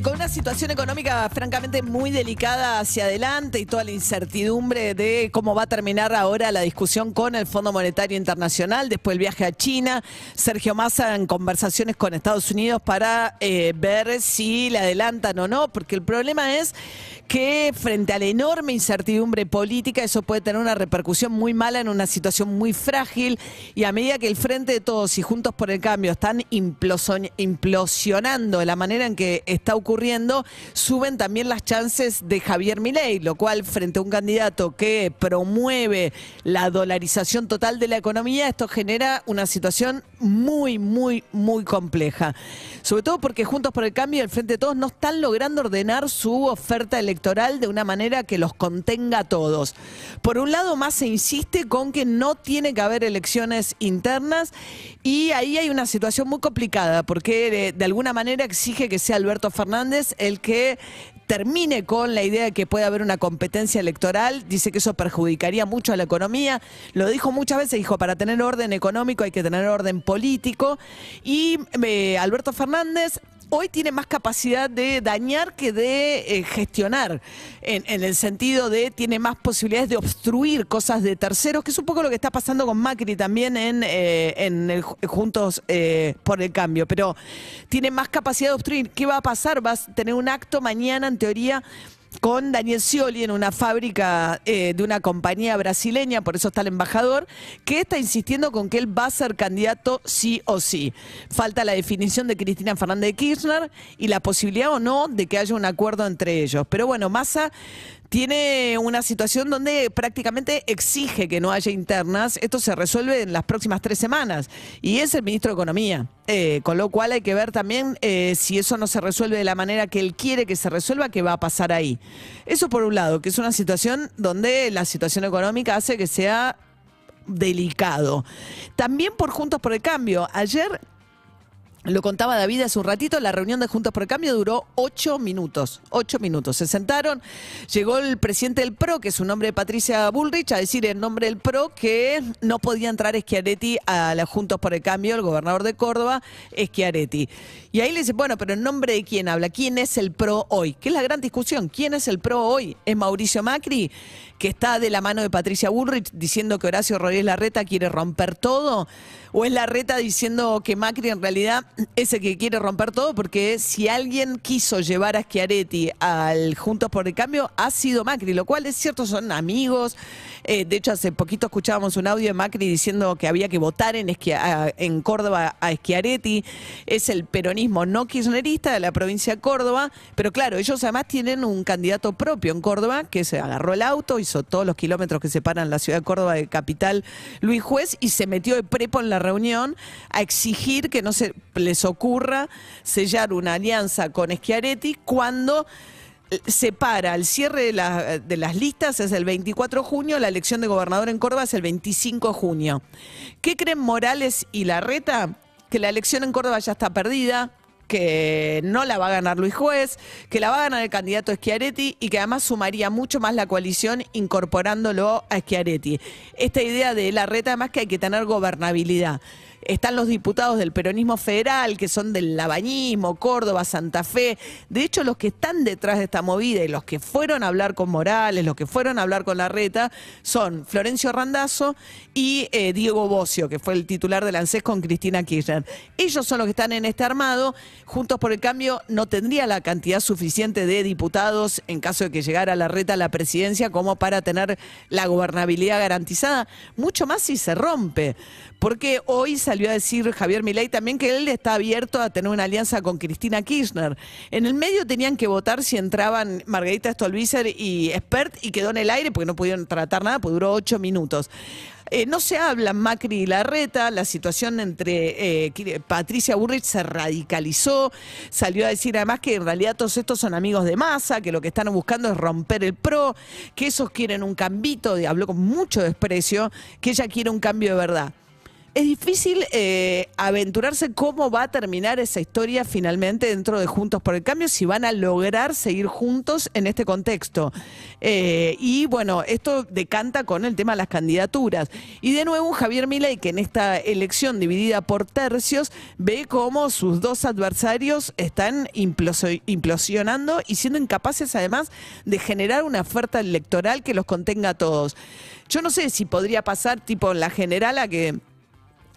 con una situación económica francamente muy delicada hacia adelante y toda la incertidumbre de cómo va a terminar ahora la discusión con el Fondo Monetario Internacional, después el viaje a China, Sergio Massa en conversaciones con Estados Unidos para eh, ver si le adelantan o no, porque el problema es que frente a la enorme incertidumbre política eso puede tener una repercusión muy mala en una situación muy frágil y a medida que el Frente de Todos y Juntos por el Cambio están implosionando la manera en que está ocurriendo, suben también las chances de Javier Milei, lo cual frente a un candidato que promueve la dolarización total de la economía, esto genera una situación muy, muy, muy compleja. Sobre todo porque Juntos por el Cambio y el Frente de Todos no están logrando ordenar su oferta electoral de una manera que los contenga a todos. Por un lado, más se insiste con que no tiene que haber elecciones internas y ahí hay una situación muy complicada porque de, de alguna manera exige que sea Alberto Fernández el que termine con la idea de que puede haber una competencia electoral, dice que eso perjudicaría mucho a la economía, lo dijo muchas veces, dijo, para tener orden económico hay que tener orden político, y eh, Alberto Fernández hoy tiene más capacidad de dañar que de eh, gestionar, en, en el sentido de tiene más posibilidades de obstruir cosas de terceros, que es un poco lo que está pasando con Macri también en, eh, en Juntos eh, por el Cambio, pero tiene más capacidad de obstruir. ¿Qué va a pasar? Vas a tener un acto mañana, en teoría, con Daniel Scioli en una fábrica eh, de una compañía brasileña, por eso está el embajador, que está insistiendo con que él va a ser candidato sí o sí. Falta la definición de Cristina Fernández de Kirchner y la posibilidad o no de que haya un acuerdo entre ellos. Pero bueno, Massa tiene una situación donde prácticamente exige que no haya internas. Esto se resuelve en las próximas tres semanas y es el ministro de Economía. Eh, con lo cual hay que ver también eh, si eso no se resuelve de la manera que él quiere que se resuelva, qué va a pasar ahí. Eso por un lado, que es una situación donde la situación económica hace que sea delicado. También por Juntos por el Cambio. Ayer lo contaba David hace un ratito, la reunión de Juntos por el Cambio duró ocho minutos. Ocho minutos. Se sentaron, llegó el presidente del PRO, que es un nombre Patricia Bullrich, a decir en nombre del PRO que no podía entrar Schiaretti a la Juntos por el Cambio, el gobernador de Córdoba, Schiaretti. Y ahí le dice, bueno, pero en nombre de quién habla, quién es el PRO hoy, que es la gran discusión, ¿quién es el PRO hoy? ¿Es Mauricio Macri, que está de la mano de Patricia Bullrich diciendo que Horacio Rodríguez Larreta quiere romper todo? ¿O es Larreta diciendo que Macri en realidad es el que quiere romper todo? Porque si alguien quiso llevar a Schiaretti al Juntos por el Cambio, ha sido Macri, lo cual es cierto, son amigos. Eh, de hecho, hace poquito escuchábamos un audio de Macri diciendo que había que votar en, en Córdoba a Schiaretti. Es el peronismo no kirchnerista de la provincia de Córdoba, pero claro, ellos además tienen un candidato propio en Córdoba que se agarró el auto, hizo todos los kilómetros que separan la ciudad de Córdoba de capital Luis Juez y se metió de prepo en la reunión a exigir que no se les ocurra sellar una alianza con Schiaretti cuando se para el cierre de, la- de las listas es el 24 de junio, la elección de gobernador en Córdoba es el 25 de junio. ¿Qué creen Morales y Larreta? Que la elección en Córdoba ya está perdida, que no la va a ganar Luis Juez, que la va a ganar el candidato Schiaretti y que además sumaría mucho más la coalición incorporándolo a Schiaretti. Esta idea de Larreta además que hay que tener gobernabilidad. Están los diputados del peronismo federal, que son del labañismo, Córdoba, Santa Fe. De hecho, los que están detrás de esta movida y los que fueron a hablar con Morales, los que fueron a hablar con Larreta, son Florencio Randazzo y eh, Diego Bocio, que fue el titular del ANSES con Cristina Kirchner. Ellos son los que están en este armado. Juntos por el Cambio no tendría la cantidad suficiente de diputados en caso de que llegara Larreta a la presidencia como para tener la gobernabilidad garantizada. Mucho más si se rompe. Porque hoy salió a decir Javier Milei también que él está abierto a tener una alianza con Cristina Kirchner. En el medio tenían que votar si entraban Margarita Stolbizer y Expert y quedó en el aire porque no pudieron tratar nada, pues duró ocho minutos. Eh, no se habla Macri y Larreta, la situación entre eh, Patricia Burrich se radicalizó, salió a decir además que en realidad todos estos son amigos de masa, que lo que están buscando es romper el PRO, que esos quieren un cambito, de- habló con mucho desprecio, que ella quiere un cambio de verdad. Es difícil eh, aventurarse cómo va a terminar esa historia finalmente dentro de Juntos por el Cambio, si van a lograr seguir juntos en este contexto. Eh, y bueno, esto decanta con el tema de las candidaturas. Y de nuevo, Javier Milei, que en esta elección dividida por tercios, ve cómo sus dos adversarios están implosionando y siendo incapaces además de generar una oferta electoral que los contenga a todos. Yo no sé si podría pasar tipo en la general a que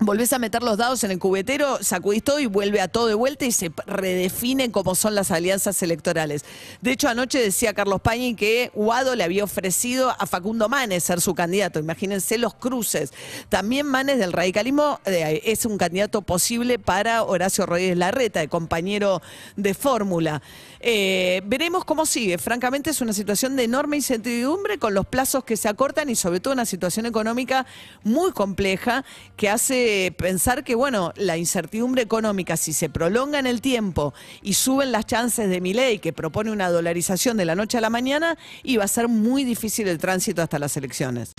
volvés a meter los dados en el cubetero, sacudís todo y vuelve a todo de vuelta y se redefinen cómo son las alianzas electorales. De hecho, anoche decía Carlos Pañi que Guado le había ofrecido a Facundo Manes ser su candidato. Imagínense los cruces. También Manes del radicalismo eh, es un candidato posible para Horacio Rodríguez Larreta, el compañero de fórmula. Eh, veremos cómo sigue. Francamente, es una situación de enorme incertidumbre con los plazos que se acortan y sobre todo una situación económica muy compleja que hace pensar que, bueno, la incertidumbre económica, si se prolonga en el tiempo y suben las chances de mi ley, que propone una dolarización de la noche a la mañana, y va a ser muy difícil el tránsito hasta las elecciones.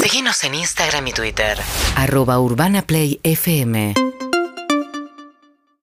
Síguenos en Instagram y Twitter. Arroba Urbana Play FM.